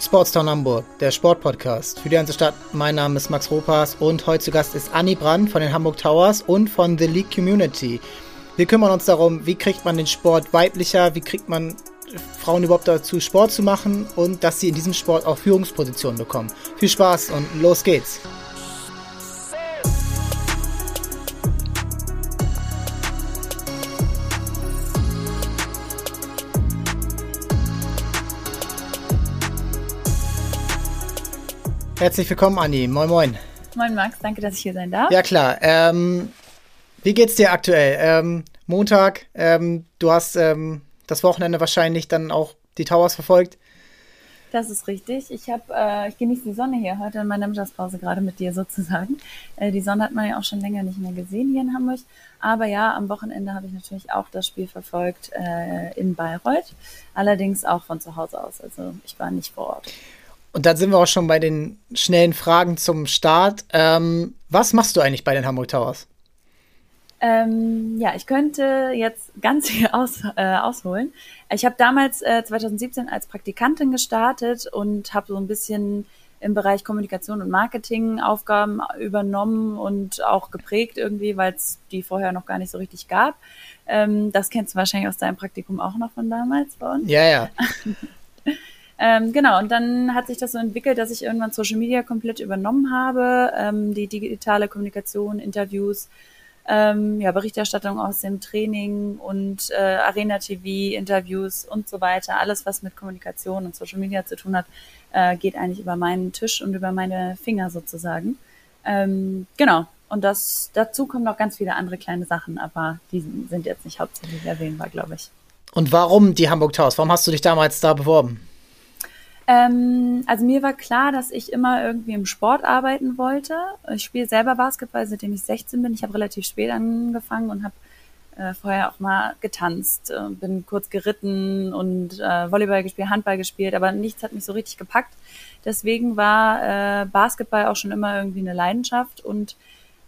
Sportstown Hamburg, der Sportpodcast für die ganze Stadt. Mein Name ist Max Ropas und heute zu Gast ist Anni Brand von den Hamburg Towers und von The League Community. Wir kümmern uns darum, wie kriegt man den Sport weiblicher, wie kriegt man Frauen überhaupt dazu, Sport zu machen und dass sie in diesem Sport auch Führungspositionen bekommen. Viel Spaß und los geht's! Herzlich willkommen, Anni. Moin, moin. Moin, Max. Danke, dass ich hier sein darf. Ja, klar. Ähm, wie geht's dir aktuell? Ähm, Montag, ähm, du hast ähm, das Wochenende wahrscheinlich dann auch die Towers verfolgt. Das ist richtig. Ich habe, äh, ich genieße die Sonne hier heute in meiner Mittagspause gerade mit dir sozusagen. Äh, die Sonne hat man ja auch schon länger nicht mehr gesehen hier in Hamburg. Aber ja, am Wochenende habe ich natürlich auch das Spiel verfolgt äh, in Bayreuth. Allerdings auch von zu Hause aus. Also ich war nicht vor Ort. Und dann sind wir auch schon bei den schnellen Fragen zum Start. Ähm, was machst du eigentlich bei den Hamburg Towers? Ähm, ja, ich könnte jetzt ganz viel aus, äh, ausholen. Ich habe damals äh, 2017 als Praktikantin gestartet und habe so ein bisschen im Bereich Kommunikation und Marketing Aufgaben übernommen und auch geprägt irgendwie, weil es die vorher noch gar nicht so richtig gab. Ähm, das kennst du wahrscheinlich aus deinem Praktikum auch noch von damals bei uns. Ja, ja. Ähm, genau, und dann hat sich das so entwickelt, dass ich irgendwann Social Media komplett übernommen habe, ähm, die digitale Kommunikation, Interviews, ähm, ja, Berichterstattung aus dem Training und äh, Arena TV, Interviews und so weiter. Alles, was mit Kommunikation und Social Media zu tun hat, äh, geht eigentlich über meinen Tisch und über meine Finger sozusagen. Ähm, genau. Und das, dazu kommen noch ganz viele andere kleine Sachen, aber die sind jetzt nicht hauptsächlich erwähnbar, glaube ich. Und warum die Hamburg Towers? Warum hast du dich damals da beworben? Ähm, also mir war klar, dass ich immer irgendwie im Sport arbeiten wollte. Ich spiele selber Basketball, seitdem ich 16 bin. Ich habe relativ spät angefangen und habe äh, vorher auch mal getanzt, äh, bin kurz geritten und äh, Volleyball gespielt, Handball gespielt, aber nichts hat mich so richtig gepackt. Deswegen war äh, Basketball auch schon immer irgendwie eine Leidenschaft. Und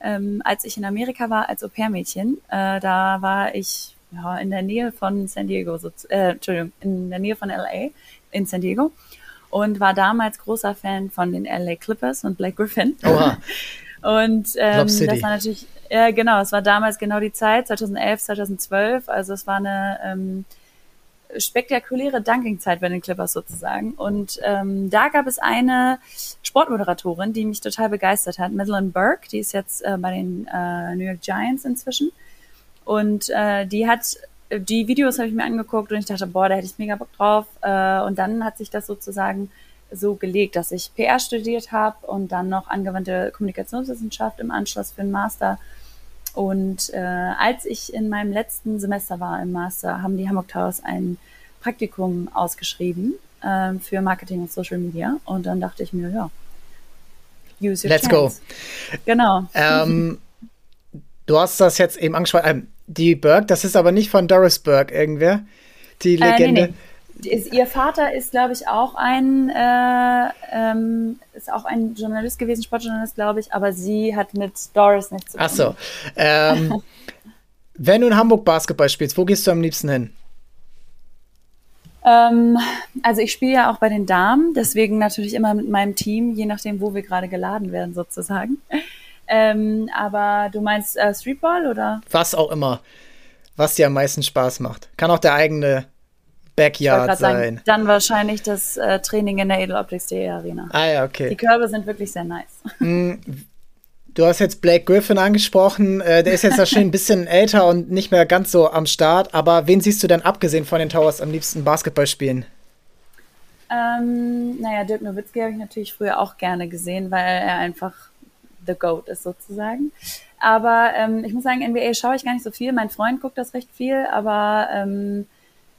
ähm, als ich in Amerika war als Au-pair-Mädchen, äh, da war ich ja, in der Nähe von San Diego, so, äh, Entschuldigung, in der Nähe von LA in San Diego und war damals großer Fan von den LA Clippers und Blake Griffin. Oha. Und ähm, das war natürlich, ja genau, es war damals genau die Zeit, 2011, 2012. Also es war eine ähm, spektakuläre Dunking-Zeit bei den Clippers sozusagen. Und ähm, da gab es eine Sportmoderatorin, die mich total begeistert hat, Madeline Burke, die ist jetzt äh, bei den äh, New York Giants inzwischen. Und äh, die hat die Videos habe ich mir angeguckt und ich dachte, boah, da hätte ich mega Bock drauf. Äh, und dann hat sich das sozusagen so gelegt, dass ich PR studiert habe und dann noch angewandte Kommunikationswissenschaft im Anschluss für einen Master. Und äh, als ich in meinem letzten Semester war im Master, haben die Hamburg Towers ein Praktikum ausgeschrieben äh, für Marketing und Social Media. Und dann dachte ich mir, ja, use your Let's chance. go. Genau. Ähm, du hast das jetzt eben angesprochen. Ähm, die Burke, das ist aber nicht von Doris Burke irgendwer, die Legende. Äh, nee, nee. Ist, ihr Vater ist, glaube ich, auch ein äh, ähm, ist auch ein Journalist gewesen, Sportjournalist, glaube ich, aber sie hat mit Doris nichts zu tun. Ach so. Ähm, wenn du in Hamburg Basketball spielst, wo gehst du am liebsten hin? Ähm, also ich spiele ja auch bei den Damen, deswegen natürlich immer mit meinem Team, je nachdem, wo wir gerade geladen werden, sozusagen. Ähm, aber du meinst äh, Streetball oder? Was auch immer, was dir am meisten Spaß macht. Kann auch der eigene Backyard sein. Sagen, dann wahrscheinlich das äh, Training in der Edeloptics.de Arena. Ah ja, okay. Die Körbe sind wirklich sehr nice. Mm, du hast jetzt Blake Griffin angesprochen. Äh, der ist jetzt wahrscheinlich ein bisschen älter und nicht mehr ganz so am Start. Aber wen siehst du denn abgesehen von den Towers am liebsten Basketball spielen? Ähm, naja, Dirk Nowitzki habe ich natürlich früher auch gerne gesehen, weil er einfach the GOAT ist sozusagen. Aber ähm, ich muss sagen, NBA schaue ich gar nicht so viel. Mein Freund guckt das recht viel, aber ähm,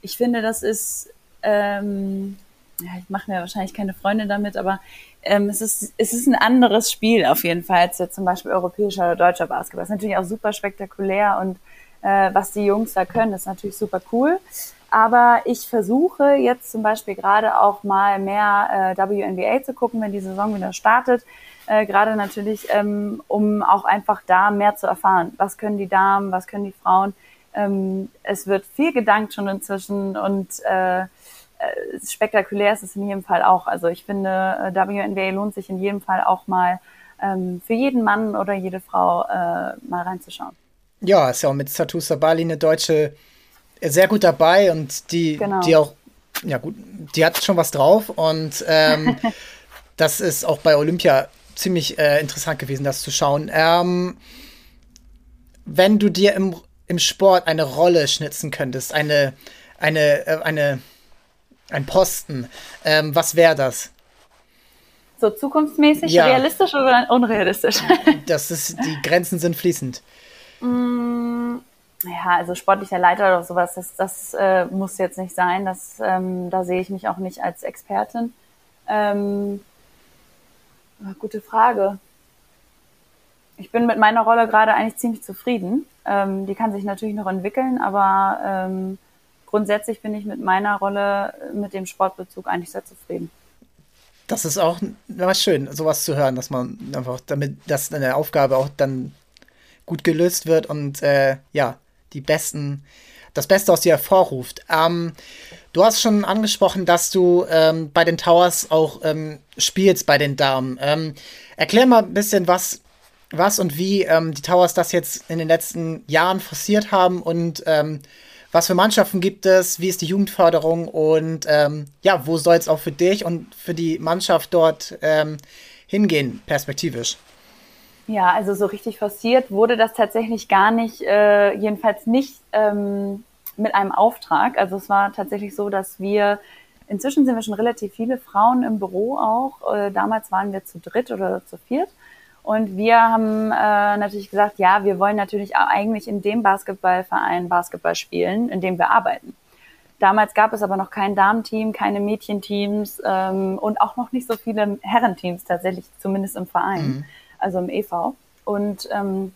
ich finde, das ist, ähm, ja, ich mache mir wahrscheinlich keine Freunde damit, aber ähm, es, ist, es ist ein anderes Spiel auf jeden Fall als jetzt zum Beispiel europäischer oder deutscher Basketball. Es ist natürlich auch super spektakulär und äh, was die Jungs da können, ist natürlich super cool. Aber ich versuche jetzt zum Beispiel gerade auch mal mehr äh, WNBA zu gucken, wenn die Saison wieder startet äh, gerade natürlich, ähm, um auch einfach da mehr zu erfahren. Was können die Damen, was können die Frauen? Ähm, es wird viel gedankt schon inzwischen und äh, äh, spektakulär ist es in jedem Fall auch. Also ich finde, äh, WNBA lohnt sich in jedem Fall auch mal ähm, für jeden Mann oder jede Frau äh, mal reinzuschauen. Ja, ist ja auch mit Satu Sabali eine Deutsche sehr gut dabei und die, genau. die auch, ja gut, die hat schon was drauf und ähm, das ist auch bei Olympia ziemlich äh, interessant gewesen, das zu schauen. Ähm, wenn du dir im, im Sport eine Rolle schnitzen könntest, eine, eine, äh, eine, ein Posten, ähm, was wäre das? So zukunftsmäßig, ja. realistisch oder unrealistisch? das ist, die Grenzen sind fließend. Mm, ja, also sportlicher Leiter oder sowas, das, das äh, muss jetzt nicht sein. Das, ähm, da sehe ich mich auch nicht als Expertin. Ähm, gute Frage. Ich bin mit meiner Rolle gerade eigentlich ziemlich zufrieden. Ähm, die kann sich natürlich noch entwickeln, aber ähm, grundsätzlich bin ich mit meiner Rolle, mit dem Sportbezug eigentlich sehr zufrieden. Das ist auch was schön, sowas zu hören, dass man einfach, damit, dass eine Aufgabe auch dann gut gelöst wird und äh, ja, die besten, das Beste aus dir hervorruft. Ähm, du hast schon angesprochen, dass du ähm, bei den Towers auch ähm, spielst bei den Damen. Ähm, erklär mal ein bisschen, was, was und wie ähm, die Towers das jetzt in den letzten Jahren forciert haben und ähm, was für Mannschaften gibt es, wie ist die Jugendförderung und ähm, ja, wo soll es auch für dich und für die Mannschaft dort hingehen, perspektivisch? Ja, also so richtig forciert wurde das tatsächlich gar nicht, äh, jedenfalls nicht ähm, mit einem Auftrag. Also es war tatsächlich so, dass wir, inzwischen sind wir schon relativ viele Frauen im Büro auch. Äh, damals waren wir zu dritt oder zu viert. Und wir haben äh, natürlich gesagt, ja, wir wollen natürlich eigentlich in dem Basketballverein Basketball spielen, in dem wir arbeiten. Damals gab es aber noch kein Damenteam, keine Mädchenteams ähm, und auch noch nicht so viele Herrenteams tatsächlich, zumindest im Verein, mhm. also im EV. Und ähm,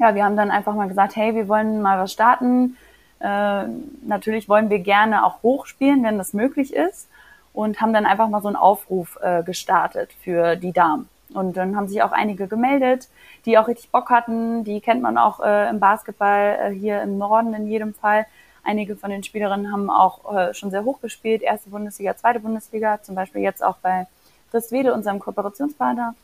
ja, wir haben dann einfach mal gesagt, hey, wir wollen mal was starten. Äh, natürlich wollen wir gerne auch hochspielen, wenn das möglich ist. Und haben dann einfach mal so einen Aufruf äh, gestartet für die Damen. Und dann haben sich auch einige gemeldet, die auch richtig Bock hatten. Die kennt man auch äh, im Basketball äh, hier im Norden in jedem Fall. Einige von den Spielerinnen haben auch äh, schon sehr hoch gespielt, erste Bundesliga, zweite Bundesliga, zum Beispiel jetzt auch bei Ristwede, unserem Kooperationspartner.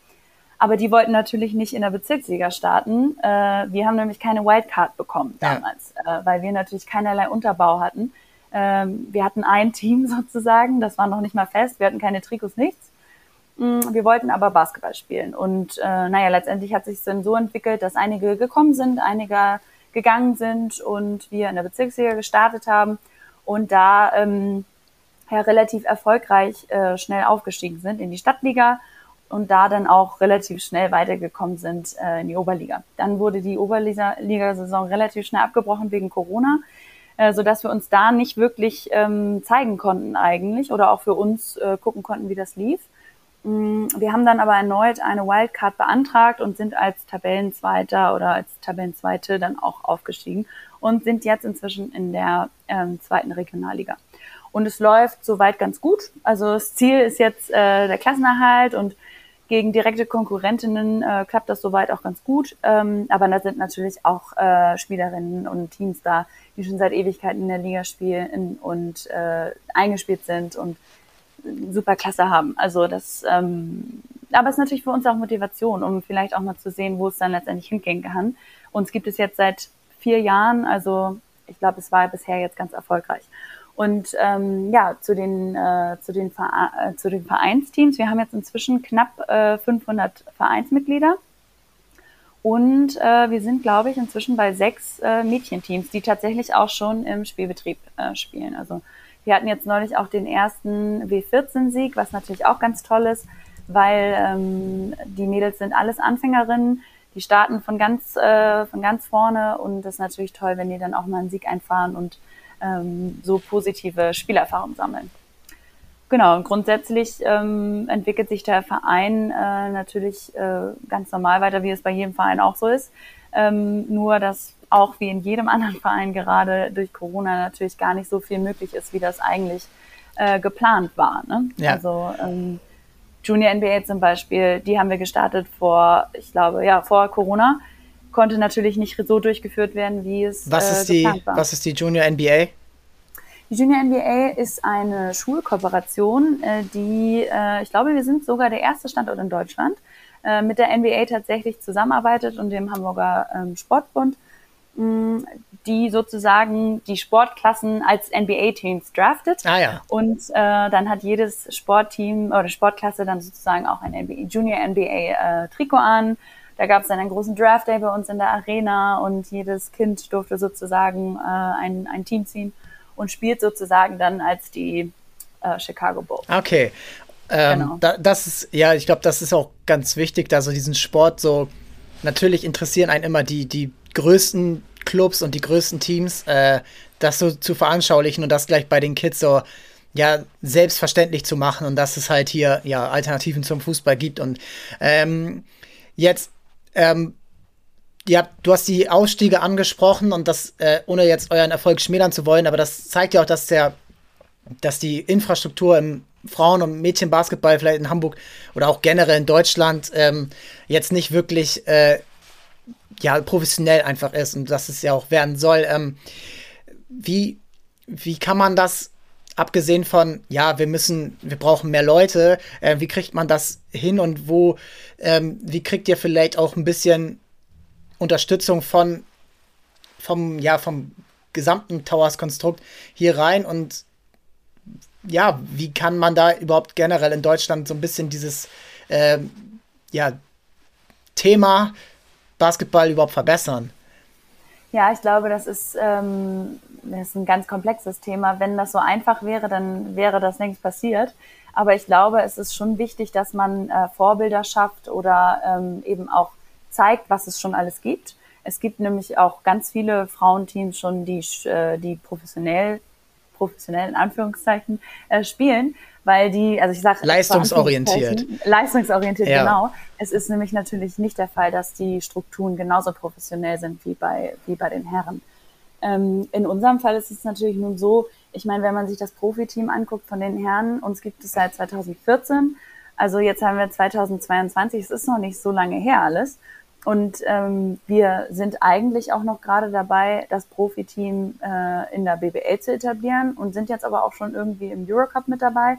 Aber die wollten natürlich nicht in der Bezirksliga starten. Äh, wir haben nämlich keine Wildcard bekommen damals, ja. äh, weil wir natürlich keinerlei Unterbau hatten. Ähm, wir hatten ein Team sozusagen, das war noch nicht mal fest. Wir hatten keine Trikots, nichts. Mm, wir wollten aber Basketball spielen. Und äh, naja, letztendlich hat sich dann so entwickelt, dass einige gekommen sind, einige gegangen sind und wir in der Bezirksliga gestartet haben und da ähm, ja, relativ erfolgreich äh, schnell aufgestiegen sind in die Stadtliga und da dann auch relativ schnell weitergekommen sind äh, in die Oberliga. Dann wurde die Oberliga-Saison relativ schnell abgebrochen wegen Corona, äh, so dass wir uns da nicht wirklich ähm, zeigen konnten eigentlich oder auch für uns äh, gucken konnten, wie das lief. Mm, wir haben dann aber erneut eine Wildcard beantragt und sind als Tabellenzweiter oder als Tabellenzweite dann auch aufgestiegen und sind jetzt inzwischen in der ähm, zweiten Regionalliga. Und es läuft soweit ganz gut. Also das Ziel ist jetzt äh, der Klassenerhalt und gegen direkte Konkurrentinnen äh, klappt das soweit auch ganz gut. Ähm, aber da sind natürlich auch äh, Spielerinnen und Teams da, die schon seit Ewigkeiten in der Liga spielen und äh, eingespielt sind und super klasse haben. Also das, ähm, aber es ist natürlich für uns auch Motivation, um vielleicht auch mal zu sehen, wo es dann letztendlich hingehen kann. Uns gibt es jetzt seit vier Jahren, also ich glaube, es war bisher jetzt ganz erfolgreich. Und ähm, ja, zu den, äh, zu, den äh, zu den Vereinsteams. Wir haben jetzt inzwischen knapp äh, 500 Vereinsmitglieder. Und äh, wir sind, glaube ich, inzwischen bei sechs äh, Mädchenteams, die tatsächlich auch schon im Spielbetrieb äh, spielen. Also wir hatten jetzt neulich auch den ersten W14-Sieg, was natürlich auch ganz toll ist, weil ähm, die Mädels sind alles Anfängerinnen, die starten von ganz, äh, von ganz vorne und das ist natürlich toll, wenn die dann auch mal einen Sieg einfahren und ähm, so positive Spielerfahrung sammeln. Genau, und grundsätzlich ähm, entwickelt sich der Verein äh, natürlich äh, ganz normal weiter, wie es bei jedem Verein auch so ist. Ähm, nur, dass auch wie in jedem anderen Verein gerade durch Corona natürlich gar nicht so viel möglich ist, wie das eigentlich äh, geplant war. Ne? Ja. Also ähm, Junior NBA zum Beispiel, die haben wir gestartet vor, ich glaube, ja, vor Corona, konnte natürlich nicht so durchgeführt werden, wie es was äh, ist die, war. Was ist die Junior NBA? Die Junior NBA ist eine Schulkooperation, äh, die, äh, ich glaube, wir sind sogar der erste Standort in Deutschland, äh, mit der NBA tatsächlich zusammenarbeitet und dem Hamburger ähm, Sportbund, mh, die sozusagen die Sportklassen als NBA-Teams draftet. Ah, ja. Und äh, dann hat jedes Sportteam oder Sportklasse dann sozusagen auch ein NBA, Junior NBA-Trikot äh, an. Da gab es dann einen großen Draft Day bei uns in der Arena und jedes Kind durfte sozusagen äh, ein, ein Team ziehen und spielt sozusagen dann als die äh, Chicago Bulls. Okay. Ähm, genau. da, das ist, ja, ich glaube, das ist auch ganz wichtig, da so diesen Sport so, natürlich interessieren einen immer die, die größten Clubs und die größten Teams, äh, das so zu veranschaulichen und das gleich bei den Kids so, ja, selbstverständlich zu machen und dass es halt hier, ja, Alternativen zum Fußball gibt und ähm, jetzt, ähm, ja, du hast die Ausstiege angesprochen und das, äh, ohne jetzt euren Erfolg schmälern zu wollen, aber das zeigt ja auch, dass der, dass die Infrastruktur im Frauen- und Mädchenbasketball vielleicht in Hamburg oder auch generell in Deutschland ähm, jetzt nicht wirklich äh, ja, professionell einfach ist und dass es ja auch werden soll. Ähm, wie, wie kann man das, abgesehen von, ja, wir müssen, wir brauchen mehr Leute, äh, wie kriegt man das hin und wo, ähm, wie kriegt ihr vielleicht auch ein bisschen Unterstützung von, vom, ja, vom gesamten Towers-Konstrukt hier rein und ja, wie kann man da überhaupt generell in Deutschland so ein bisschen dieses äh, ja, Thema Basketball überhaupt verbessern? Ja, ich glaube, das ist, ähm, das ist ein ganz komplexes Thema. Wenn das so einfach wäre, dann wäre das längst passiert. Aber ich glaube, es ist schon wichtig, dass man äh, Vorbilder schafft oder ähm, eben auch zeigt, was es schon alles gibt. Es gibt nämlich auch ganz viele Frauenteams schon, die, äh, die professionell professionell in Anführungszeichen äh, spielen, weil die, also ich sage leistungsorientiert, leistungsorientiert ja. genau. Es ist nämlich natürlich nicht der Fall, dass die Strukturen genauso professionell sind wie bei wie bei den Herren. Ähm, in unserem Fall ist es natürlich nun so, ich meine, wenn man sich das Profiteam anguckt von den Herren, uns gibt es seit 2014, also jetzt haben wir 2022, es ist noch nicht so lange her alles. Und ähm, wir sind eigentlich auch noch gerade dabei, das Profiteam äh, in der BBL zu etablieren und sind jetzt aber auch schon irgendwie im Eurocup mit dabei.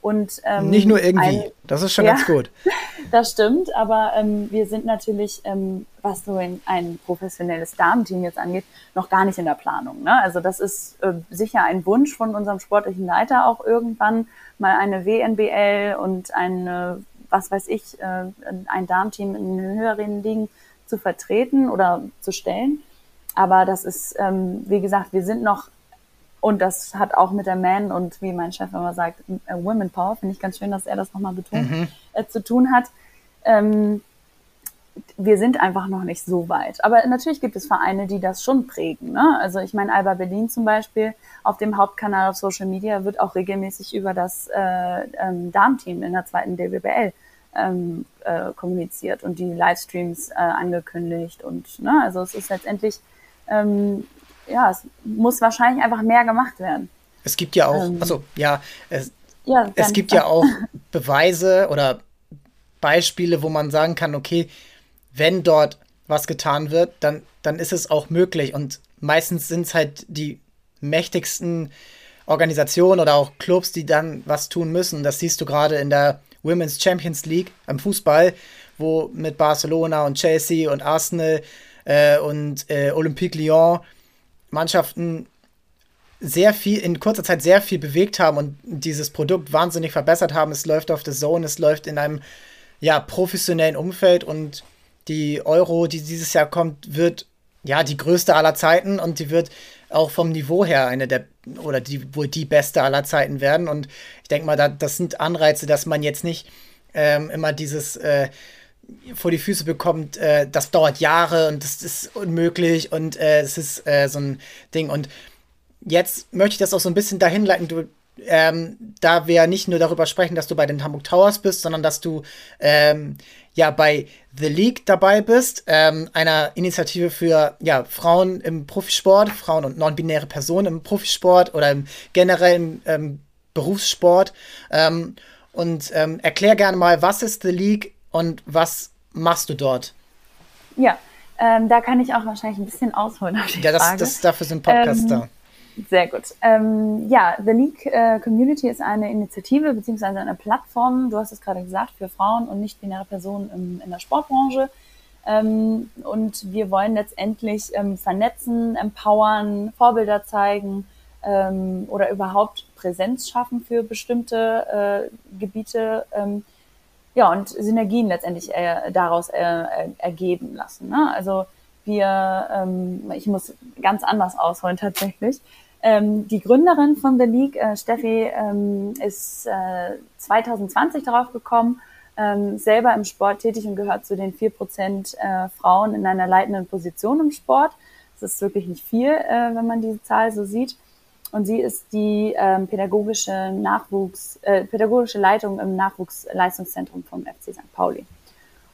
Und, ähm, Nicht nur irgendwie, ein, das ist schon ja, ganz gut. Das stimmt, aber ähm, wir sind natürlich, ähm, was so ein, ein professionelles Damenteam jetzt angeht, noch gar nicht in der Planung. Ne? Also das ist äh, sicher ein Wunsch von unserem sportlichen Leiter auch irgendwann mal eine WNBL und eine was weiß ich, äh, ein Darmteam in höheren Ligen zu vertreten oder zu stellen. Aber das ist, ähm, wie gesagt, wir sind noch, und das hat auch mit der Man und wie mein Chef immer sagt, Women Power, finde ich ganz schön, dass er das nochmal betont, mhm. äh, zu tun hat. Ähm, wir sind einfach noch nicht so weit. Aber natürlich gibt es Vereine, die das schon prägen. Ne? Also ich meine, Alba Berlin zum Beispiel auf dem Hauptkanal auf Social Media wird auch regelmäßig über das äh, ähm, Darmteam in der zweiten DWBL ähm, äh, kommuniziert und die Livestreams äh, angekündigt. Und ne, also es ist letztendlich, ähm, ja, es muss wahrscheinlich einfach mehr gemacht werden. Es gibt ja auch, ähm, also ja, es, ja, es gibt ja auch Beweise oder Beispiele, wo man sagen kann, okay, wenn dort was getan wird, dann, dann ist es auch möglich. Und meistens sind es halt die mächtigsten Organisationen oder auch Clubs, die dann was tun müssen. Das siehst du gerade in der Women's Champions League am Fußball, wo mit Barcelona und Chelsea und Arsenal äh, und äh, Olympique Lyon Mannschaften sehr viel, in kurzer Zeit sehr viel bewegt haben und dieses Produkt wahnsinnig verbessert haben. Es läuft auf der Zone, es läuft in einem ja, professionellen Umfeld und die Euro, die dieses Jahr kommt, wird ja die größte aller Zeiten und die wird auch vom Niveau her eine der oder die wohl die beste aller Zeiten werden. Und ich denke mal, da, das sind Anreize, dass man jetzt nicht ähm, immer dieses äh, vor die Füße bekommt, äh, das dauert Jahre und das ist unmöglich und äh, es ist äh, so ein Ding. Und jetzt möchte ich das auch so ein bisschen dahin leiten, du, ähm, da wir nicht nur darüber sprechen, dass du bei den Hamburg Towers bist, sondern dass du ähm, ja bei The League dabei bist, ähm, einer Initiative für ja, Frauen im Profisport, Frauen und non-binäre Personen im Profisport oder im generellen ähm, Berufssport. Ähm, und ähm, erklär gerne mal, was ist The League und was machst du dort? Ja, ähm, da kann ich auch wahrscheinlich ein bisschen ausholen. ja, das, das, dafür sind Podcasts da. Sehr gut. Ähm, ja, The League äh, Community ist eine Initiative beziehungsweise eine Plattform, du hast es gerade gesagt, für Frauen und nicht-binäre Personen im, in der Sportbranche. Ähm, und wir wollen letztendlich ähm, vernetzen, empowern, Vorbilder zeigen ähm, oder überhaupt Präsenz schaffen für bestimmte äh, Gebiete. Ähm, ja, und Synergien letztendlich äh, daraus äh, ergeben lassen. Ne? Also wir, ähm, ich muss ganz anders ausholen tatsächlich. Ähm, die Gründerin von The League, äh, Steffi, ähm, ist äh, 2020 darauf gekommen, ähm, selber im Sport tätig und gehört zu den vier Prozent äh, Frauen in einer leitenden Position im Sport. Das ist wirklich nicht viel, äh, wenn man diese Zahl so sieht. Und sie ist die ähm, pädagogische Nachwuchs, äh, pädagogische Leitung im Nachwuchsleistungszentrum vom FC St. Pauli.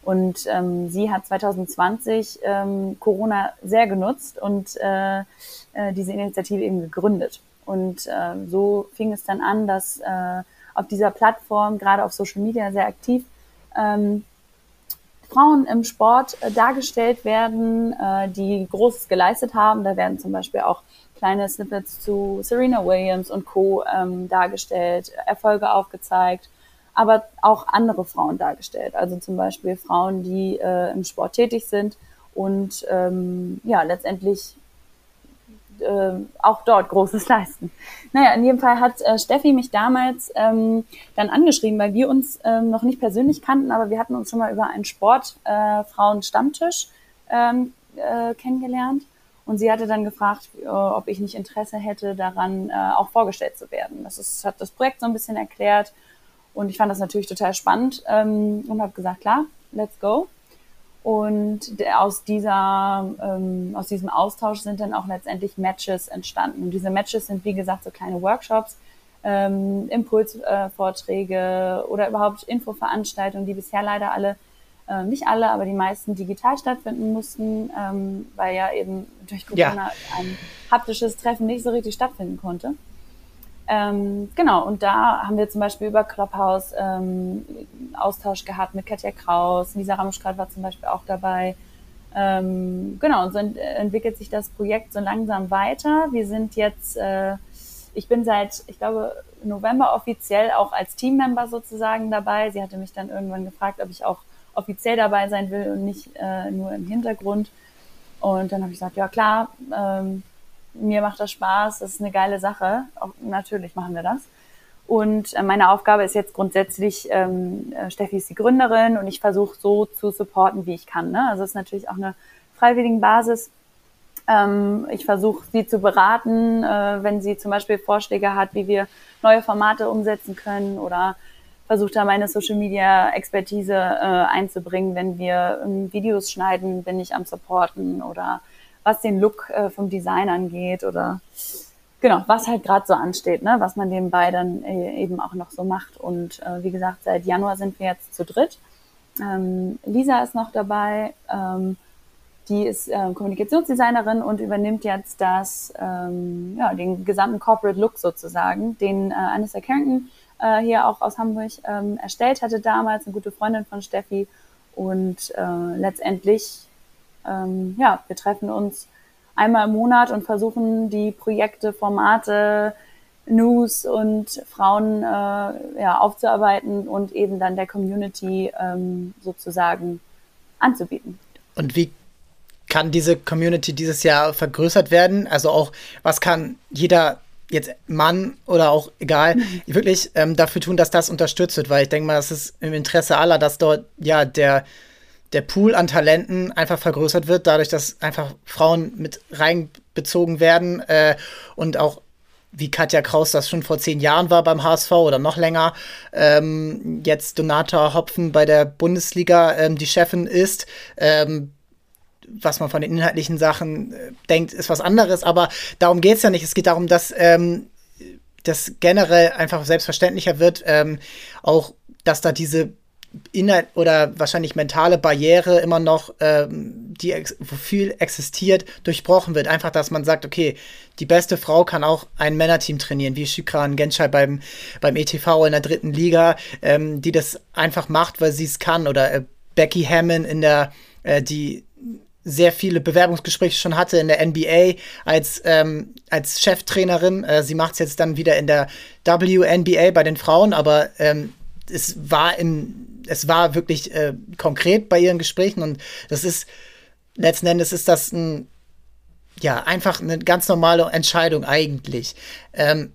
Und ähm, sie hat 2020 ähm, Corona sehr genutzt und äh, äh, diese Initiative eben gegründet. Und äh, so fing es dann an, dass äh, auf dieser Plattform, gerade auf Social Media sehr aktiv, ähm, Frauen im Sport äh, dargestellt werden, äh, die Großes geleistet haben. Da werden zum Beispiel auch kleine Snippets zu Serena Williams und Co. Ähm, dargestellt, Erfolge aufgezeigt aber auch andere Frauen dargestellt. Also zum Beispiel Frauen, die äh, im Sport tätig sind und ähm, ja, letztendlich äh, auch dort Großes leisten. Naja, in jedem Fall hat äh, Steffi mich damals ähm, dann angeschrieben, weil wir uns ähm, noch nicht persönlich kannten, aber wir hatten uns schon mal über einen Sportfrauen-Stammtisch äh, ähm, äh, kennengelernt. Und sie hatte dann gefragt, äh, ob ich nicht Interesse hätte, daran äh, auch vorgestellt zu werden. Das ist, hat das Projekt so ein bisschen erklärt und ich fand das natürlich total spannend ähm, und habe gesagt, klar, let's go. Und aus dieser, ähm, aus diesem Austausch sind dann auch letztendlich Matches entstanden. Und diese Matches sind, wie gesagt, so kleine Workshops, ähm, Impulsvorträge äh, oder überhaupt Infoveranstaltungen, die bisher leider alle, äh, nicht alle, aber die meisten digital stattfinden mussten, ähm, weil ja eben durch Corona ja. ein haptisches Treffen nicht so richtig stattfinden konnte. Ähm, genau, und da haben wir zum Beispiel über Clubhouse ähm, Austausch gehabt mit Katja Kraus, Lisa Ramschkrat war zum Beispiel auch dabei. Ähm, genau, und so ent entwickelt sich das Projekt so langsam weiter. Wir sind jetzt, äh, ich bin seit, ich glaube, November offiziell auch als Teammember sozusagen dabei. Sie hatte mich dann irgendwann gefragt, ob ich auch offiziell dabei sein will und nicht äh, nur im Hintergrund. Und dann habe ich gesagt, ja klar, ähm, mir macht das Spaß, das ist eine geile Sache. Auch, natürlich machen wir das. Und äh, meine Aufgabe ist jetzt grundsätzlich, ähm, äh, Steffi ist die Gründerin und ich versuche so zu supporten, wie ich kann. Ne? Also es ist natürlich auch eine freiwilligen Basis. Ähm, ich versuche sie zu beraten, äh, wenn sie zum Beispiel Vorschläge hat, wie wir neue Formate umsetzen können oder versuche da meine Social Media Expertise äh, einzubringen, wenn wir ähm, Videos schneiden, bin ich am Supporten oder was den Look äh, vom Design angeht oder genau, was halt gerade so ansteht, ne? was man nebenbei dann äh, eben auch noch so macht. Und äh, wie gesagt, seit Januar sind wir jetzt zu dritt. Ähm, Lisa ist noch dabei. Ähm, die ist äh, Kommunikationsdesignerin und übernimmt jetzt das, ähm, ja, den gesamten Corporate Look sozusagen, den äh, Anissa Carrington äh, hier auch aus Hamburg ähm, erstellt hatte damals, eine gute Freundin von Steffi. Und äh, letztendlich ähm, ja, wir treffen uns einmal im Monat und versuchen die Projekte, Formate, News und Frauen äh, ja, aufzuarbeiten und eben dann der Community ähm, sozusagen anzubieten. Und wie kann diese Community dieses Jahr vergrößert werden? Also auch, was kann jeder jetzt Mann oder auch egal, wirklich ähm, dafür tun, dass das unterstützt wird, weil ich denke mal, das ist im Interesse aller, dass dort ja der der Pool an Talenten einfach vergrößert wird, dadurch, dass einfach Frauen mit reinbezogen werden äh, und auch wie Katja Kraus das schon vor zehn Jahren war beim HSV oder noch länger, ähm, jetzt Donata Hopfen bei der Bundesliga ähm, die Chefin ist. Ähm, was man von den inhaltlichen Sachen äh, denkt, ist was anderes, aber darum geht es ja nicht. Es geht darum, dass ähm, das generell einfach selbstverständlicher wird, ähm, auch dass da diese Inhalt oder wahrscheinlich mentale Barriere immer noch, ähm, die ex wo viel existiert, durchbrochen wird. Einfach, dass man sagt, okay, die beste Frau kann auch ein Männerteam trainieren, wie Shikran Genschei beim, beim ETV in der dritten Liga, ähm, die das einfach macht, weil sie es kann. Oder äh, Becky Hammond in der, äh, die sehr viele Bewerbungsgespräche schon hatte in der NBA als, ähm, als Cheftrainerin. Äh, sie macht es jetzt dann wieder in der WNBA bei den Frauen, aber ähm, es war im, es war wirklich äh, konkret bei ihren Gesprächen und das ist letzten Endes ist das ein, ja, einfach eine ganz normale Entscheidung eigentlich. Ähm,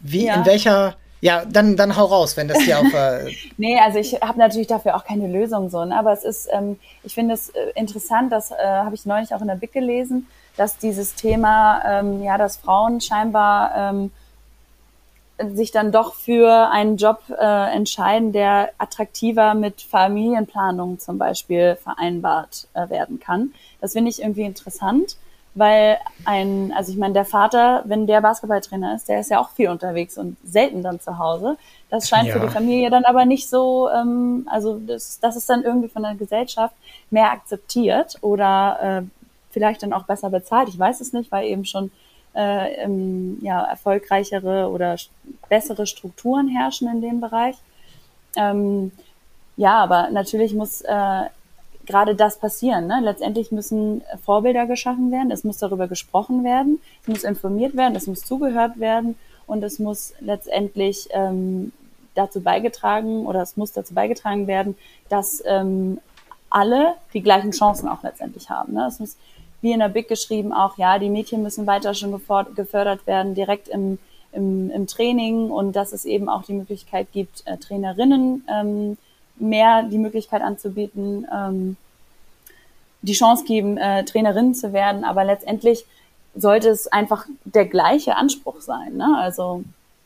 wie, ja. in welcher, ja, dann, dann hau raus, wenn das hier auf. Äh nee, also ich habe natürlich dafür auch keine Lösung so, ne? aber es ist, ähm, ich finde es äh, interessant, das äh, habe ich neulich auch in der BIC gelesen, dass dieses Thema, ähm, ja, dass Frauen scheinbar ähm, sich dann doch für einen Job äh, entscheiden, der attraktiver mit Familienplanung zum Beispiel vereinbart äh, werden kann. Das finde ich irgendwie interessant, weil ein, also ich meine, der Vater, wenn der Basketballtrainer ist, der ist ja auch viel unterwegs und selten dann zu Hause. Das scheint ja. für die Familie dann aber nicht so, ähm, also das, das ist dann irgendwie von der Gesellschaft mehr akzeptiert oder äh, vielleicht dann auch besser bezahlt. Ich weiß es nicht, weil eben schon äh, ähm, ja, erfolgreichere oder bessere Strukturen herrschen in dem Bereich. Ähm, ja, aber natürlich muss äh, gerade das passieren. Ne? Letztendlich müssen Vorbilder geschaffen werden, es muss darüber gesprochen werden, es muss informiert werden, es muss zugehört werden und es muss letztendlich ähm, dazu beigetragen oder es muss dazu beigetragen werden, dass ähm, alle die gleichen Chancen auch letztendlich haben. Ne? Es muss wie in der BIC geschrieben auch, ja, die Mädchen müssen weiter schon gefördert werden, direkt im, im, im Training und dass es eben auch die Möglichkeit gibt, äh, Trainerinnen ähm, mehr die Möglichkeit anzubieten, ähm, die Chance geben, äh, Trainerinnen zu werden. Aber letztendlich sollte es einfach der gleiche Anspruch sein. Ne? Also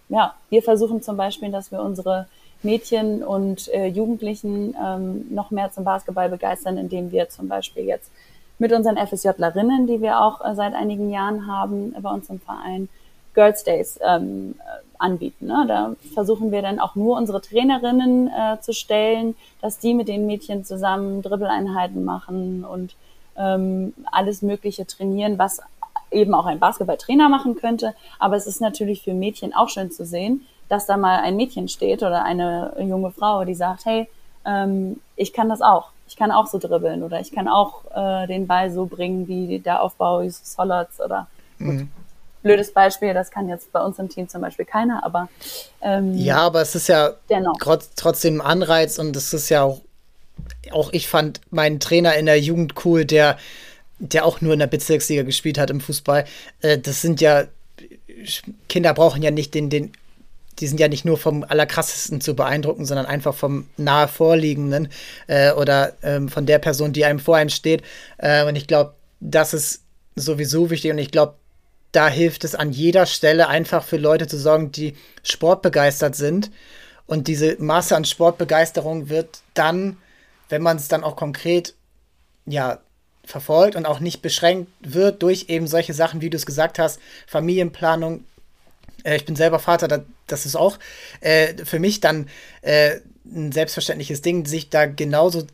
ja, wir versuchen zum Beispiel, dass wir unsere Mädchen und äh, Jugendlichen ähm, noch mehr zum Basketball begeistern, indem wir zum Beispiel jetzt mit unseren FSJlerinnen, die wir auch äh, seit einigen Jahren haben bei uns im Verein, Girls Days ähm, äh, anbieten. Ne? Da versuchen wir dann auch nur unsere Trainerinnen äh, zu stellen, dass die mit den Mädchen zusammen Dribbeleinheiten machen und ähm, alles Mögliche trainieren, was eben auch ein Basketballtrainer machen könnte. Aber es ist natürlich für Mädchen auch schön zu sehen, dass da mal ein Mädchen steht oder eine junge Frau, die sagt, hey, ähm, ich kann das auch ich kann auch so dribbeln oder ich kann auch äh, den Ball so bringen wie der Aufbau Solots oder mhm. blödes Beispiel, das kann jetzt bei uns im Team zum Beispiel keiner, aber ähm, ja, aber es ist ja dennoch. trotzdem ein Anreiz und es ist ja auch auch ich fand meinen Trainer in der Jugend cool, der der auch nur in der Bezirksliga gespielt hat im Fußball. Äh, das sind ja Kinder brauchen ja nicht den den die sind ja nicht nur vom Allerkrassesten zu beeindrucken, sondern einfach vom nahe Vorliegenden äh, oder ähm, von der Person, die einem vor einem steht. Äh, und ich glaube, das ist sowieso wichtig und ich glaube, da hilft es an jeder Stelle einfach für Leute zu sorgen, die sportbegeistert sind. Und diese Masse an Sportbegeisterung wird dann, wenn man es dann auch konkret ja, verfolgt und auch nicht beschränkt wird durch eben solche Sachen, wie du es gesagt hast, Familienplanung, ich bin selber Vater, da, das ist auch äh, für mich dann äh, ein selbstverständliches Ding, sich da genauso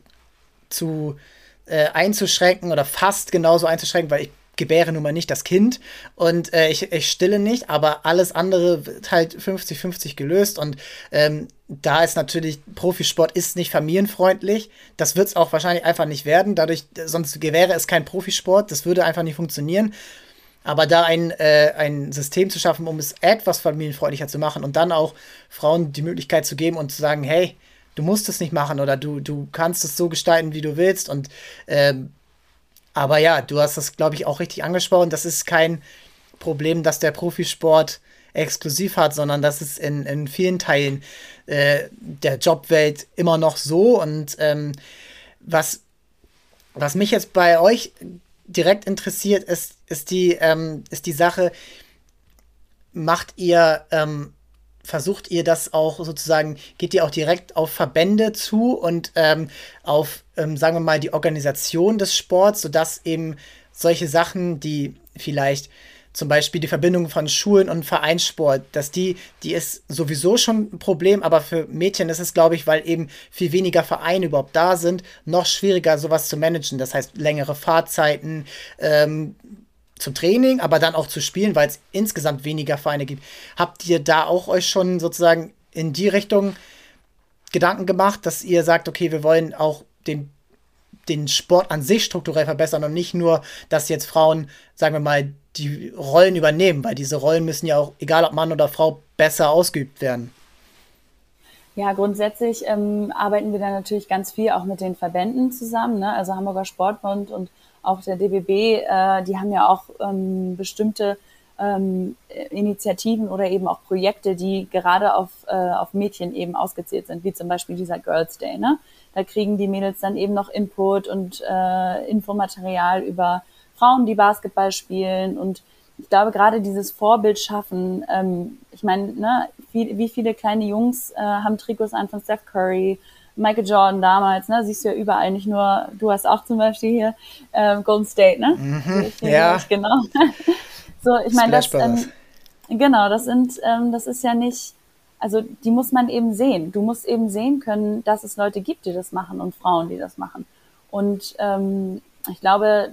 zu äh, einzuschränken oder fast genauso einzuschränken, weil ich gebäre nun mal nicht das Kind und äh, ich, ich stille nicht, aber alles andere wird halt 50-50 gelöst und ähm, da ist natürlich, Profisport ist nicht familienfreundlich. Das wird es auch wahrscheinlich einfach nicht werden. Dadurch, sonst wäre es kein Profisport. Das würde einfach nicht funktionieren. Aber da ein, äh, ein System zu schaffen, um es etwas familienfreundlicher zu machen und dann auch Frauen die Möglichkeit zu geben und zu sagen, hey, du musst es nicht machen oder du, du kannst es so gestalten, wie du willst. Und ähm, aber ja, du hast das, glaube ich, auch richtig angesprochen. Das ist kein Problem, das der Profisport exklusiv hat, sondern das ist in, in vielen Teilen äh, der Jobwelt immer noch so. Und ähm, was, was mich jetzt bei euch direkt interessiert, ist, ist, die, ähm, ist die Sache, macht ihr, ähm, versucht ihr das auch sozusagen, geht ihr auch direkt auf Verbände zu und ähm, auf, ähm, sagen wir mal, die Organisation des Sports, sodass eben solche Sachen, die vielleicht zum Beispiel die Verbindung von Schulen und Vereinssport, dass die, die ist sowieso schon ein Problem, aber für Mädchen ist es, glaube ich, weil eben viel weniger Vereine überhaupt da sind, noch schwieriger, sowas zu managen. Das heißt, längere Fahrzeiten ähm, zum Training, aber dann auch zu spielen, weil es insgesamt weniger Vereine gibt. Habt ihr da auch euch schon sozusagen in die Richtung Gedanken gemacht, dass ihr sagt, okay, wir wollen auch den den Sport an sich strukturell verbessern und nicht nur, dass jetzt Frauen, sagen wir mal, die Rollen übernehmen, weil diese Rollen müssen ja auch, egal ob Mann oder Frau, besser ausgeübt werden. Ja, grundsätzlich ähm, arbeiten wir da natürlich ganz viel auch mit den Verbänden zusammen, ne? also Hamburger Sportbund und auch der DBB, äh, die haben ja auch ähm, bestimmte ähm, Initiativen oder eben auch Projekte, die gerade auf, äh, auf Mädchen eben ausgezählt sind, wie zum Beispiel dieser Girls Day. Ne? Da kriegen die Mädels dann eben noch Input und äh, Infomaterial über Frauen, die Basketball spielen und ich glaube, gerade dieses Vorbild schaffen, ähm, ich meine, ne, wie, wie viele kleine Jungs äh, haben Trikots an von Steph Curry, Michael Jordan damals, ne, siehst du ja überall, nicht nur, du hast auch zum Beispiel hier äh, Golden State, ne? Mhm, ja. Genau. so, ich meine, das, ähm, genau, das sind, ähm, das ist ja nicht, also die muss man eben sehen. Du musst eben sehen können, dass es Leute gibt, die das machen und Frauen, die das machen. Und ähm, ich glaube,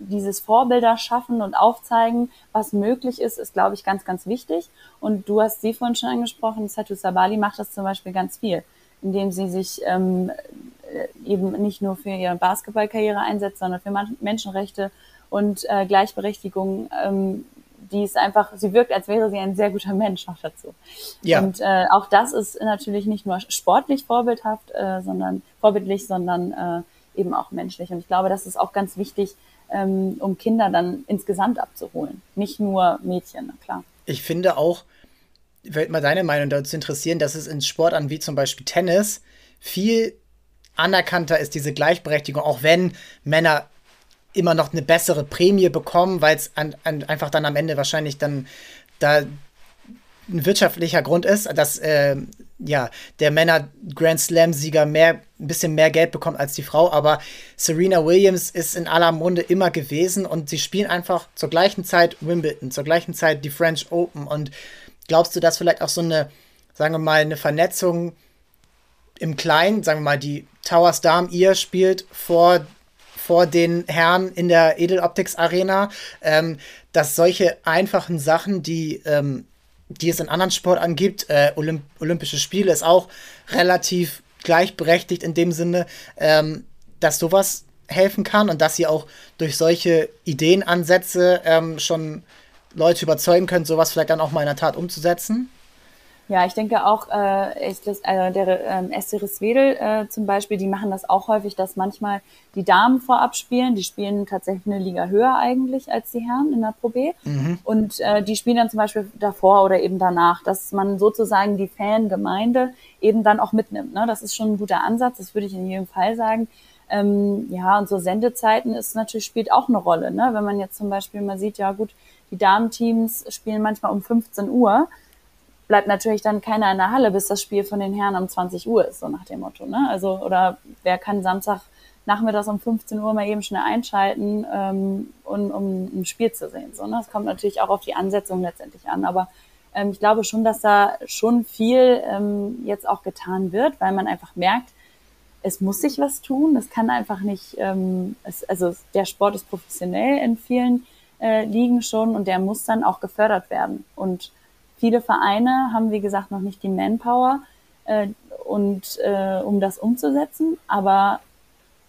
dieses Vorbilder schaffen und aufzeigen, was möglich ist, ist, glaube ich, ganz, ganz wichtig. Und du hast sie vorhin schon angesprochen, Satu Sabali macht das zum Beispiel ganz viel, indem sie sich ähm, äh, eben nicht nur für ihre Basketballkarriere einsetzt, sondern für Menschenrechte und äh, Gleichberechtigung. Ähm, die ist einfach, sie wirkt, als wäre sie ein sehr guter Mensch noch dazu. Ja. Und äh, auch das ist natürlich nicht nur sportlich vorbildhaft, äh, sondern vorbildlich, sondern äh, eben auch menschlich. Und ich glaube, das ist auch ganz wichtig, ähm, um Kinder dann insgesamt abzuholen. Nicht nur Mädchen, klar. Ich finde auch, würde mal deine Meinung dazu interessieren, dass es in Sportarten wie zum Beispiel Tennis viel anerkannter ist, diese Gleichberechtigung, auch wenn Männer immer noch eine bessere Prämie bekommen, weil es einfach dann am Ende wahrscheinlich dann da ein wirtschaftlicher Grund ist, dass äh, ja, der Männer Grand Slam Sieger mehr ein bisschen mehr Geld bekommt als die Frau, aber Serena Williams ist in aller Munde immer gewesen und sie spielen einfach zur gleichen Zeit Wimbledon, zur gleichen Zeit die French Open. Und glaubst du, dass vielleicht auch so eine sagen wir mal eine Vernetzung im Kleinen, sagen wir mal die Towers Dame ihr spielt vor vor den Herren in der Edeloptics Arena, ähm, dass solche einfachen Sachen, die ähm, die es in anderen Sportarten gibt. Äh, Olymp Olympische Spiele ist auch relativ gleichberechtigt in dem Sinne, ähm, dass sowas helfen kann und dass sie auch durch solche Ideenansätze ähm, schon Leute überzeugen können, sowas vielleicht dann auch mal in der Tat umzusetzen. Ja, ich denke auch, äh, ich, das, äh, der ähm, Esteris Wedel äh, zum Beispiel, die machen das auch häufig, dass manchmal die Damen vorab spielen. Die spielen tatsächlich eine Liga höher eigentlich als die Herren in der Pro B. Mhm. Und äh, die spielen dann zum Beispiel davor oder eben danach, dass man sozusagen die Fangemeinde eben dann auch mitnimmt. Ne? Das ist schon ein guter Ansatz, das würde ich in jedem Fall sagen. Ähm, ja, und so Sendezeiten ist natürlich, spielt auch eine Rolle. Ne? Wenn man jetzt zum Beispiel mal sieht, ja gut, die Damenteams spielen manchmal um 15 Uhr bleibt natürlich dann keiner in der Halle, bis das Spiel von den Herren um 20 Uhr ist, so nach dem Motto. Ne? Also, oder wer kann Samstag nachmittags um 15 Uhr mal eben schnell einschalten, ähm, um, um ein Spiel zu sehen. So, ne? Das kommt natürlich auch auf die Ansetzung letztendlich an. Aber ähm, ich glaube schon, dass da schon viel ähm, jetzt auch getan wird, weil man einfach merkt, es muss sich was tun. Es kann einfach nicht, ähm, es, also der Sport ist professionell in vielen äh, Ligen schon und der muss dann auch gefördert werden. Und Viele Vereine haben, wie gesagt, noch nicht die Manpower, äh, und, äh, um das umzusetzen, aber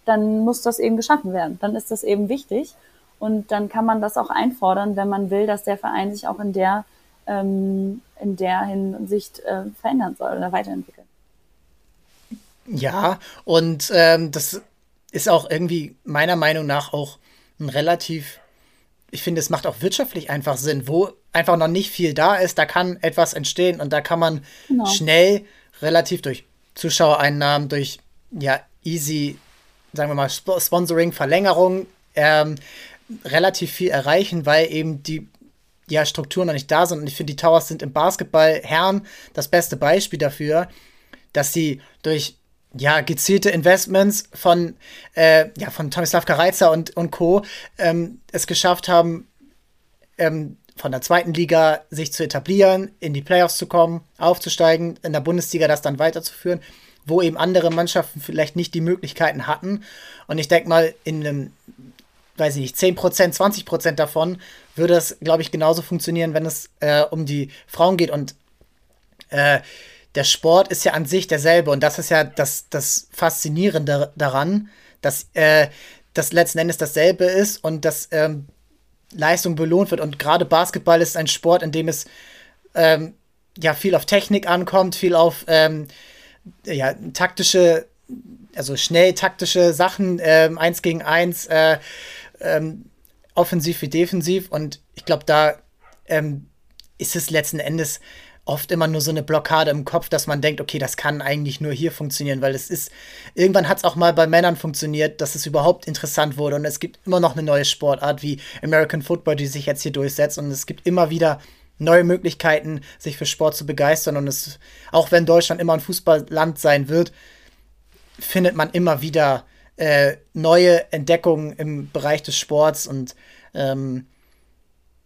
dann muss das eben geschaffen werden. Dann ist das eben wichtig und dann kann man das auch einfordern, wenn man will, dass der Verein sich auch in der, ähm, in der Hinsicht äh, verändern soll oder weiterentwickeln. Ja, und ähm, das ist auch irgendwie meiner Meinung nach auch ein relativ ich finde, es macht auch wirtschaftlich einfach Sinn, wo einfach noch nicht viel da ist, da kann etwas entstehen und da kann man genau. schnell relativ durch Zuschauereinnahmen, durch ja easy, sagen wir mal Sponsoring, Verlängerung ähm, relativ viel erreichen, weil eben die ja, Strukturen noch nicht da sind. Und ich finde, die Towers sind im Basketball Herren das beste Beispiel dafür, dass sie durch ja, gezielte Investments von, äh, ja, von Tomislav Kareiza und, und Co. Ähm, es geschafft haben, ähm, von der zweiten Liga sich zu etablieren, in die Playoffs zu kommen, aufzusteigen, in der Bundesliga das dann weiterzuführen, wo eben andere Mannschaften vielleicht nicht die Möglichkeiten hatten. Und ich denke mal, in einem, weiß ich nicht, 10%, 20% davon würde es, glaube ich, genauso funktionieren, wenn es äh, um die Frauen geht. Und äh, der Sport ist ja an sich derselbe und das ist ja das, das Faszinierende daran, dass äh, das letzten Endes dasselbe ist und dass ähm, Leistung belohnt wird. Und gerade Basketball ist ein Sport, in dem es ähm, ja viel auf Technik ankommt, viel auf ähm, ja, taktische, also schnell taktische Sachen, ähm, eins gegen eins, äh, ähm, offensiv wie defensiv. Und ich glaube, da ähm, ist es letzten Endes oft immer nur so eine Blockade im Kopf, dass man denkt, okay, das kann eigentlich nur hier funktionieren, weil es ist, irgendwann hat es auch mal bei Männern funktioniert, dass es überhaupt interessant wurde. Und es gibt immer noch eine neue Sportart wie American Football, die sich jetzt hier durchsetzt. Und es gibt immer wieder neue Möglichkeiten, sich für Sport zu begeistern. Und es, auch wenn Deutschland immer ein Fußballland sein wird, findet man immer wieder äh, neue Entdeckungen im Bereich des Sports. Und ähm,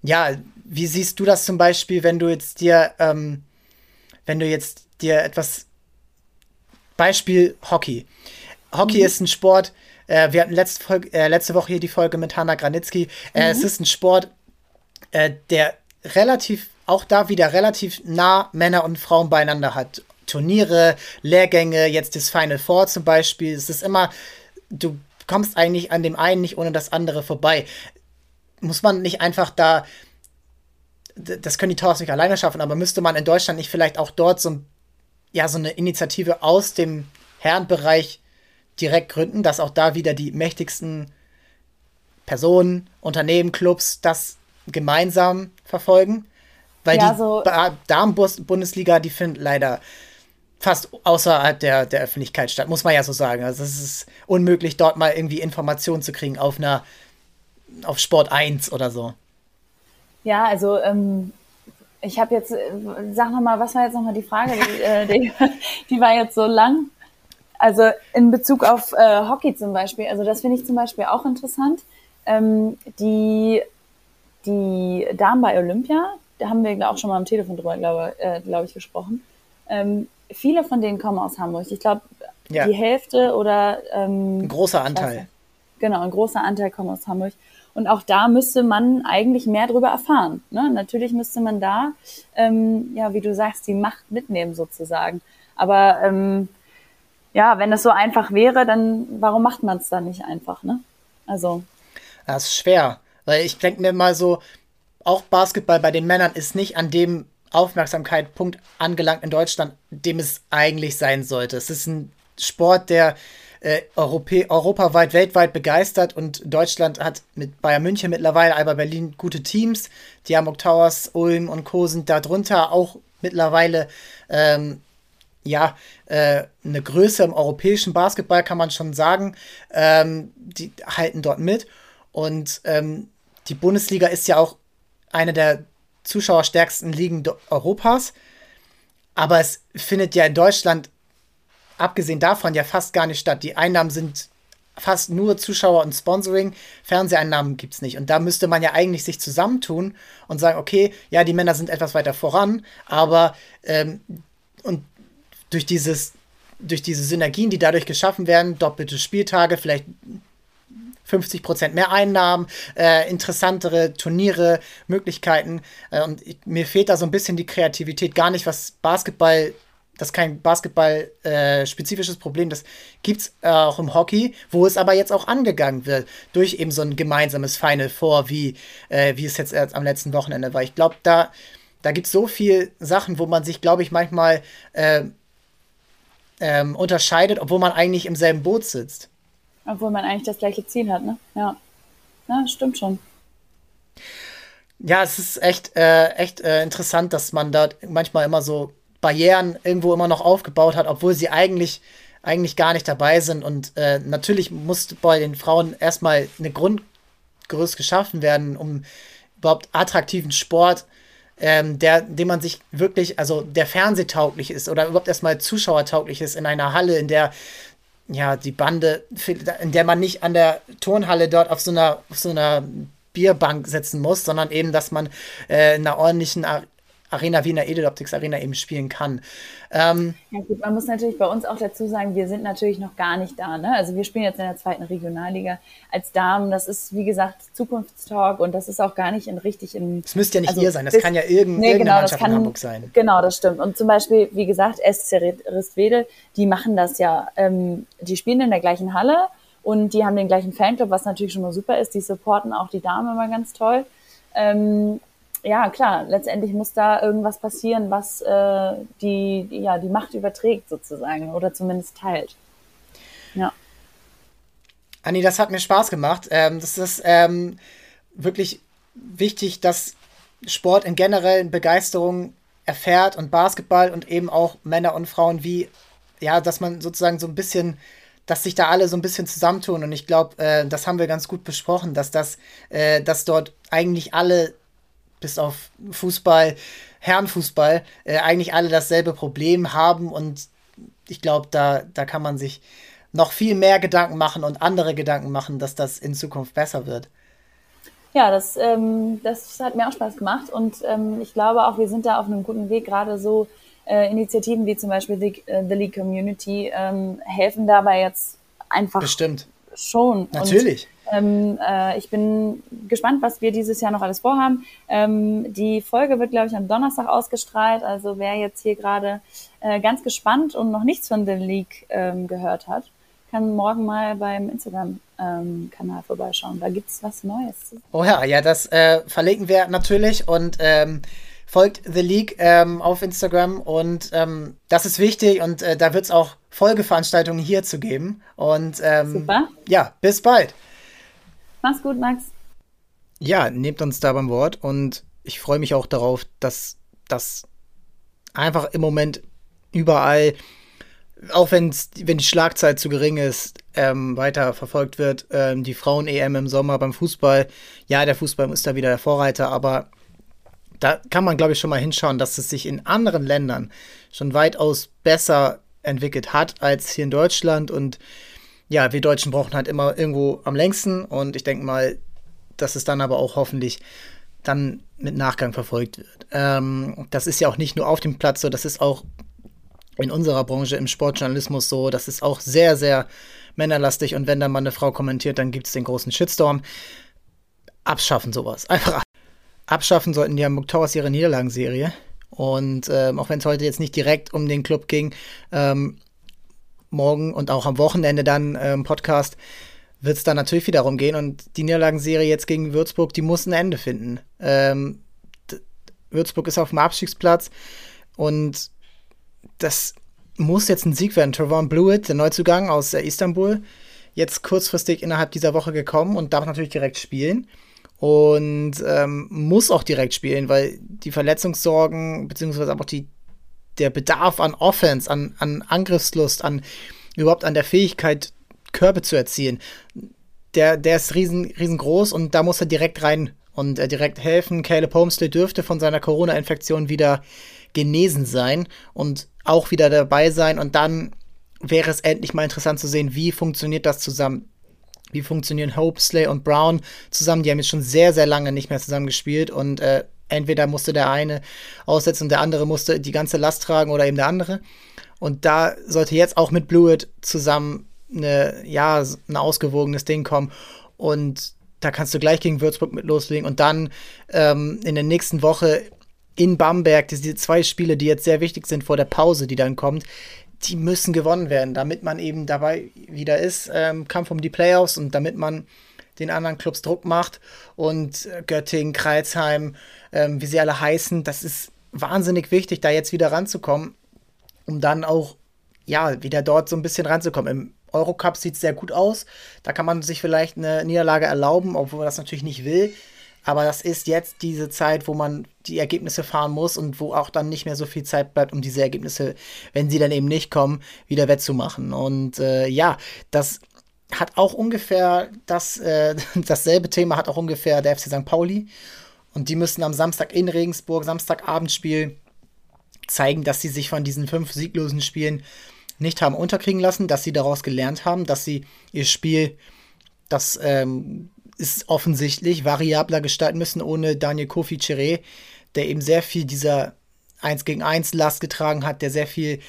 ja, wie siehst du das zum Beispiel, wenn du jetzt dir, ähm, wenn du jetzt dir etwas, Beispiel Hockey. Hockey mhm. ist ein Sport, äh, wir hatten letzte, Folge, äh, letzte Woche hier die Folge mit Hanna Granitzky. Äh, mhm. Es ist ein Sport, äh, der relativ, auch da wieder relativ nah Männer und Frauen beieinander hat. Turniere, Lehrgänge, jetzt das Final Four zum Beispiel. Es ist immer, du kommst eigentlich an dem einen nicht ohne das andere vorbei. Muss man nicht einfach da das können die Towers nicht alleine schaffen, aber müsste man in Deutschland nicht vielleicht auch dort so, ja, so eine Initiative aus dem Herrenbereich direkt gründen, dass auch da wieder die mächtigsten Personen, Unternehmen, Clubs das gemeinsam verfolgen? Weil ja, die so Damen-Bundesliga, die findet leider fast außerhalb der, der Öffentlichkeit statt, muss man ja so sagen. Also es ist unmöglich, dort mal irgendwie Informationen zu kriegen auf einer auf Sport 1 oder so. Ja, also ähm, ich habe jetzt, äh, sag nochmal, was war jetzt nochmal die Frage? Die, äh, die, die, war jetzt so lang. Also in Bezug auf äh, Hockey zum Beispiel, also das finde ich zum Beispiel auch interessant. Ähm, die, die Damen bei Olympia, da haben wir auch schon mal am Telefon drüber, glaube äh, glaub ich, gesprochen. Ähm, viele von denen kommen aus Hamburg. Ich glaube, ja. die Hälfte oder ähm, ein großer Anteil. Genau, ein großer Anteil kommen aus Hamburg. Und auch da müsste man eigentlich mehr darüber erfahren. Ne? Natürlich müsste man da, ähm, ja, wie du sagst, die Macht mitnehmen sozusagen. Aber ähm, ja, wenn es so einfach wäre, dann warum macht man es dann nicht einfach? Ne? Also. Das ist schwer, weil ich denke mir mal so, auch Basketball bei den Männern ist nicht an dem Aufmerksamkeitspunkt angelangt in Deutschland, dem es eigentlich sein sollte. Es ist ein Sport, der äh, Europä europaweit, weltweit begeistert und Deutschland hat mit Bayern München mittlerweile, Alba Berlin gute Teams. Die Hamburg Towers, Ulm und Co. sind darunter auch mittlerweile ähm, ja, äh, eine Größe im europäischen Basketball, kann man schon sagen. Ähm, die halten dort mit. Und ähm, die Bundesliga ist ja auch eine der zuschauerstärksten Ligen Europas. Aber es findet ja in Deutschland abgesehen davon ja fast gar nicht statt. Die Einnahmen sind fast nur Zuschauer und Sponsoring. Fernseheinnahmen gibt es nicht. Und da müsste man ja eigentlich sich zusammentun und sagen, okay, ja, die Männer sind etwas weiter voran, aber ähm, und durch dieses, durch diese Synergien, die dadurch geschaffen werden, doppelte Spieltage, vielleicht 50 Prozent mehr Einnahmen, äh, interessantere Turniere, Möglichkeiten. Äh, und ich, mir fehlt da so ein bisschen die Kreativität, gar nicht was Basketball das ist kein Basketball-spezifisches äh, Problem. Das gibt es äh, auch im Hockey, wo es aber jetzt auch angegangen wird durch eben so ein gemeinsames Final Four, wie, äh, wie es jetzt am letzten Wochenende war. Ich glaube, da, da gibt es so viele Sachen, wo man sich, glaube ich, manchmal äh, ähm, unterscheidet, obwohl man eigentlich im selben Boot sitzt. Obwohl man eigentlich das gleiche Ziel hat, ne? Ja. Ja, stimmt schon. Ja, es ist echt, äh, echt äh, interessant, dass man da manchmal immer so Barrieren irgendwo immer noch aufgebaut hat, obwohl sie eigentlich, eigentlich gar nicht dabei sind. Und äh, natürlich muss bei den Frauen erstmal eine Grundgerüst geschaffen werden, um überhaupt attraktiven Sport, ähm, der, dem man sich wirklich, also der fernsehtauglich ist oder überhaupt erstmal zuschauertauglich ist in einer Halle, in der ja die Bande, in der man nicht an der Turnhalle dort auf so einer, auf so einer Bierbank sitzen muss, sondern eben, dass man äh, in einer ordentlichen Arena wie in der Edeloptics Arena eben spielen kann. Ähm, ja gut, man muss natürlich bei uns auch dazu sagen, wir sind natürlich noch gar nicht da. Ne? Also wir spielen jetzt in der zweiten Regionalliga als Damen. Das ist, wie gesagt, Zukunftstalk und das ist auch gar nicht in richtig in. Das müsste ja nicht also, ihr sein, das bis, kann ja irgend, nee, irgendeine genau, Mannschaft kann, in Hamburg sein. Genau, das stimmt. Und zum Beispiel, wie gesagt, SC Ristwedel, die machen das ja. Ähm, die spielen in der gleichen Halle Und die haben den gleichen Fanclub, was natürlich schon mal super ist. Die supporten auch die Damen immer ganz toll. Ähm, ja, klar, letztendlich muss da irgendwas passieren, was äh, die, ja, die Macht überträgt sozusagen oder zumindest teilt. Ja. Anni, das hat mir Spaß gemacht. Ähm, das ist ähm, wirklich wichtig, dass Sport in generellen Begeisterung erfährt und Basketball und eben auch Männer und Frauen wie, ja, dass man sozusagen so ein bisschen, dass sich da alle so ein bisschen zusammentun und ich glaube, äh, das haben wir ganz gut besprochen, dass das, äh, dass dort eigentlich alle, bis auf Fußball, Herrenfußball, äh, eigentlich alle dasselbe Problem haben und ich glaube, da, da kann man sich noch viel mehr Gedanken machen und andere Gedanken machen, dass das in Zukunft besser wird ja, das, ähm, das hat mir auch Spaß gemacht und ähm, ich glaube auch, wir sind da auf einem guten Weg. Gerade so äh, Initiativen wie zum Beispiel The, äh, The League Community ähm, helfen dabei jetzt einfach Bestimmt. Schon. Natürlich. Und, ähm, äh, ich bin gespannt, was wir dieses Jahr noch alles vorhaben. Ähm, die Folge wird, glaube ich, am Donnerstag ausgestrahlt. Also wer jetzt hier gerade äh, ganz gespannt und noch nichts von The League ähm, gehört hat, kann morgen mal beim Instagram-Kanal ähm, vorbeischauen. Da gibt es was Neues. Oh ja, ja, das äh, verlinken wir natürlich und ähm, folgt The League ähm, auf Instagram und ähm, das ist wichtig und äh, da wird es auch Folgeveranstaltungen hier zu geben. Und ähm, Super. ja, bis bald. Mach's gut, Max. Ja, nehmt uns da beim Wort und ich freue mich auch darauf, dass das einfach im Moment überall auch wenn's, wenn die Schlagzeit zu gering ist, ähm, weiter verfolgt wird. Ähm, die Frauen-EM im Sommer beim Fußball. Ja, der Fußball ist da wieder der Vorreiter, aber da kann man, glaube ich, schon mal hinschauen, dass es sich in anderen Ländern schon weitaus besser entwickelt hat als hier in Deutschland. Und ja, wir Deutschen brauchen halt immer irgendwo am längsten. Und ich denke mal, dass es dann aber auch hoffentlich dann mit Nachgang verfolgt wird. Ähm, das ist ja auch nicht nur auf dem Platz so, das ist auch in unserer Branche im Sportjournalismus so. Das ist auch sehr, sehr männerlastig und wenn da mal eine Frau kommentiert, dann gibt es den großen Shitstorm. Abschaffen sowas. Einfach abschaffen sollten die Hamburg Towers ihre Niederlagenserie. Und ähm, auch wenn es heute jetzt nicht direkt um den Club ging, ähm, morgen und auch am Wochenende dann ähm, Podcast wird es dann natürlich wieder darum gehen. Und die Niederlagenserie jetzt gegen Würzburg, die muss ein Ende finden. Ähm, Würzburg ist auf dem Abstiegsplatz und das muss jetzt ein Sieg werden. Trevon Blewett, der Neuzugang aus äh, Istanbul, jetzt kurzfristig innerhalb dieser Woche gekommen und darf natürlich direkt spielen. Und ähm, muss auch direkt spielen, weil die Verletzungssorgen, beziehungsweise auch die, der Bedarf an Offense, an, an Angriffslust, an überhaupt an der Fähigkeit, Körbe zu erzielen, der, der ist riesen, riesengroß und da muss er direkt rein und äh, direkt helfen. Caleb Homesley dürfte von seiner Corona-Infektion wieder genesen sein und auch wieder dabei sein. Und dann wäre es endlich mal interessant zu sehen, wie funktioniert das zusammen. Wie funktionieren Hope, Slay und Brown zusammen? Die haben jetzt schon sehr, sehr lange nicht mehr zusammen gespielt und äh, entweder musste der eine aussetzen und der andere musste die ganze Last tragen oder eben der andere. Und da sollte jetzt auch mit Blewett zusammen eine, ja, ein ausgewogenes Ding kommen. Und da kannst du gleich gegen Würzburg mit loslegen und dann ähm, in der nächsten Woche in Bamberg, diese zwei Spiele, die jetzt sehr wichtig sind vor der Pause, die dann kommt, die müssen gewonnen werden, damit man eben dabei wieder ist, ähm, Kampf um die Playoffs und damit man den anderen Clubs Druck macht und äh, Göttingen, Kreilsheim, ähm, wie sie alle heißen, das ist wahnsinnig wichtig, da jetzt wieder ranzukommen, um dann auch, ja, wieder dort so ein bisschen ranzukommen. Im Eurocup sieht es sehr gut aus, da kann man sich vielleicht eine Niederlage erlauben, obwohl man das natürlich nicht will. Aber das ist jetzt diese Zeit, wo man die Ergebnisse fahren muss und wo auch dann nicht mehr so viel Zeit bleibt, um diese Ergebnisse, wenn sie dann eben nicht kommen, wieder wettzumachen. Und äh, ja, das hat auch ungefähr das, äh, dasselbe Thema hat auch ungefähr der FC St. Pauli. Und die müssen am Samstag in Regensburg, Samstagabendspiel, zeigen, dass sie sich von diesen fünf sieglosen Spielen nicht haben unterkriegen lassen, dass sie daraus gelernt haben, dass sie ihr Spiel, das ähm, ist offensichtlich variabler gestalten müssen ohne Daniel Kofi Chiré, der eben sehr viel dieser 1 gegen 1 Last getragen hat, der sehr viel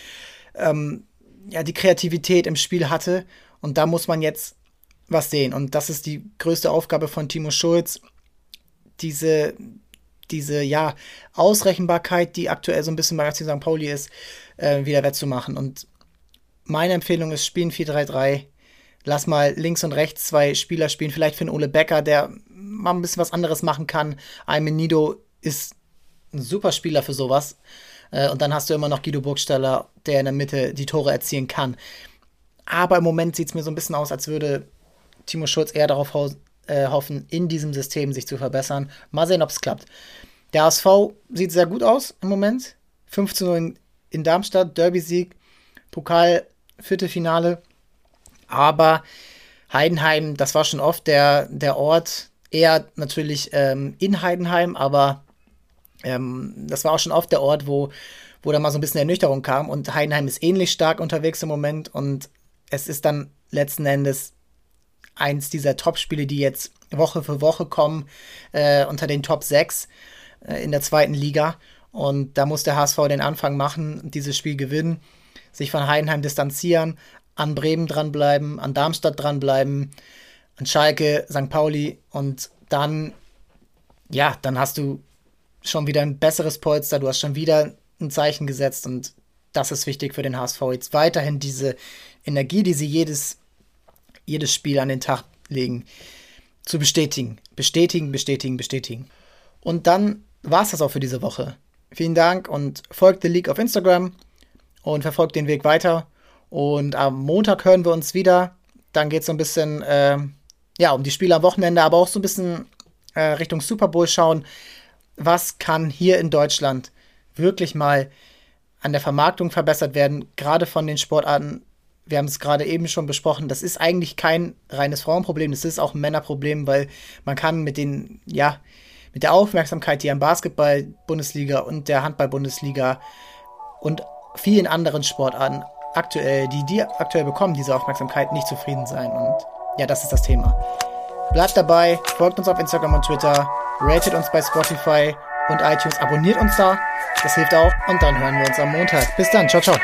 ähm, ja, die Kreativität im Spiel hatte. Und da muss man jetzt was sehen. Und das ist die größte Aufgabe von Timo Schulz, diese, diese ja, Ausrechenbarkeit, die aktuell so ein bisschen bei FC St. Pauli ist, äh, wieder wettzumachen. Und meine Empfehlung ist, spielen 4-3-3 lass mal links und rechts zwei Spieler spielen, vielleicht für einen Ole Becker, der mal ein bisschen was anderes machen kann. Aymen Nido ist ein super Spieler für sowas. Äh, und dann hast du immer noch Guido Burgstaller, der in der Mitte die Tore erzielen kann. Aber im Moment sieht es mir so ein bisschen aus, als würde Timo Schulz eher darauf ho äh, hoffen, in diesem System sich zu verbessern. Mal sehen, ob es klappt. Der ASV sieht sehr gut aus im Moment. 15 Uhr in, in Darmstadt, Derby-Sieg, Pokal, Viertelfinale. Aber Heidenheim, das war schon oft der, der Ort, eher natürlich ähm, in Heidenheim, aber ähm, das war auch schon oft der Ort, wo, wo da mal so ein bisschen Ernüchterung kam. Und Heidenheim ist ähnlich stark unterwegs im Moment. Und es ist dann letzten Endes eins dieser Top-Spiele, die jetzt Woche für Woche kommen, äh, unter den Top 6 äh, in der zweiten Liga. Und da muss der HSV den Anfang machen, dieses Spiel gewinnen, sich von Heidenheim distanzieren, an Bremen dranbleiben, an Darmstadt dranbleiben, an Schalke, St. Pauli und dann, ja, dann hast du schon wieder ein besseres Polster, du hast schon wieder ein Zeichen gesetzt und das ist wichtig für den HSV. Jetzt weiterhin diese Energie, die sie jedes, jedes Spiel an den Tag legen, zu bestätigen. Bestätigen, bestätigen, bestätigen. Und dann war es das auch für diese Woche. Vielen Dank und folgt The League auf Instagram und verfolgt den Weg weiter. Und am Montag hören wir uns wieder. Dann geht es so ein bisschen äh, ja, um die Spiele am Wochenende, aber auch so ein bisschen äh, Richtung Super Bowl schauen. Was kann hier in Deutschland wirklich mal an der Vermarktung verbessert werden, gerade von den Sportarten? Wir haben es gerade eben schon besprochen, das ist eigentlich kein reines Frauenproblem, das ist auch ein Männerproblem, weil man kann mit den, ja, mit der Aufmerksamkeit, die am Basketball-Bundesliga und der Handball-Bundesliga und vielen anderen Sportarten aktuell, die die aktuell bekommen, diese Aufmerksamkeit, nicht zufrieden sein. Und ja, das ist das Thema. Bleibt dabei, folgt uns auf Instagram und Twitter, ratet uns bei Spotify und iTunes, abonniert uns da, das hilft auch. Und dann hören wir uns am Montag. Bis dann, ciao, ciao.